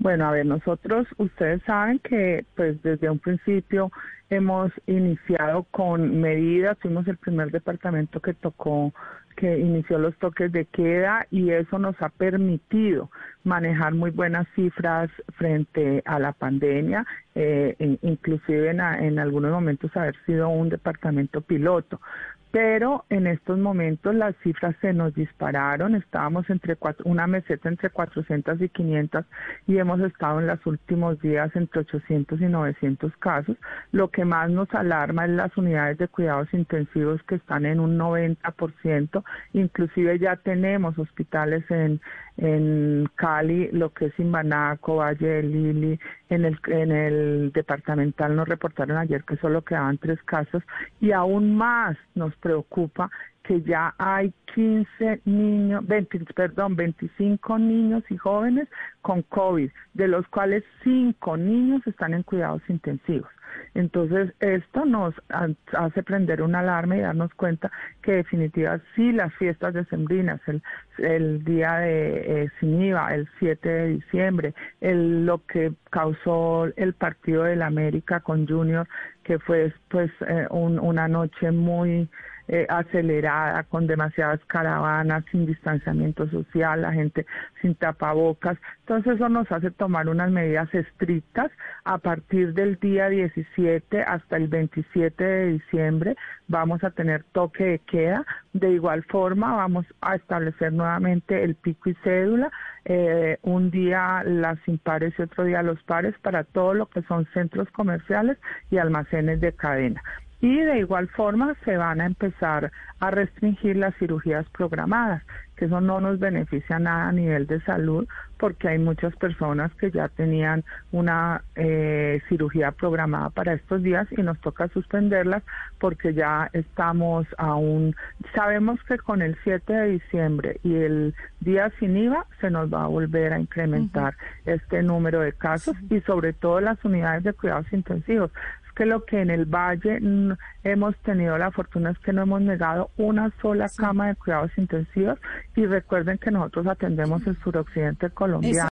Bueno, a ver, nosotros, ustedes saben que pues desde un principio hemos iniciado con medidas, fuimos el primer departamento que tocó, que inició los toques de queda y eso nos ha permitido manejar muy buenas cifras frente a la pandemia, eh, inclusive en, en algunos momentos haber sido un departamento piloto pero en estos momentos las cifras se nos dispararon, estábamos entre cuatro, una meseta entre 400 y 500 y hemos estado en los últimos días entre 800 y 900 casos. Lo que más nos alarma es las unidades de cuidados intensivos que están en un 90%, inclusive ya tenemos hospitales en, en Cali, lo que es Imbanaco, Valle de Lili, en el, en el departamental nos reportaron ayer que solo quedaban tres casos y aún más nos preocupa que ya hay 15 niños, 20, perdón, 25 niños y jóvenes con COVID, de los cuales 5 niños están en cuidados intensivos. Entonces, esto nos hace prender una alarma y darnos cuenta que definitivamente sí las fiestas decembrinas, el, el día de eh, el 7 de diciembre, el, lo que causó el partido del América con Junior, que fue pues eh, una noche muy eh, acelerada, con demasiadas caravanas, sin distanciamiento social, la gente sin tapabocas. Entonces eso nos hace tomar unas medidas estrictas a partir del día 17 hasta el 27 de diciembre. Vamos a tener toque de queda. De igual forma vamos a establecer nuevamente el pico y cédula. Eh, un día las impares y otro día los pares para todo lo que son centros comerciales y almacenes de cadena. Y de igual forma se van a empezar a restringir las cirugías programadas, que eso no nos beneficia nada a nivel de salud, porque hay muchas personas que ya tenían una eh, cirugía programada para estos días y nos toca suspenderlas porque ya estamos aún, sabemos que con el 7 de diciembre y el día sin IVA se nos va a volver a incrementar este número de casos y sobre todo las unidades de cuidados intensivos que lo que en el Valle hemos tenido la fortuna es que no hemos negado una sola cama de cuidados intensivos y recuerden que nosotros atendemos el suroccidente colombiano.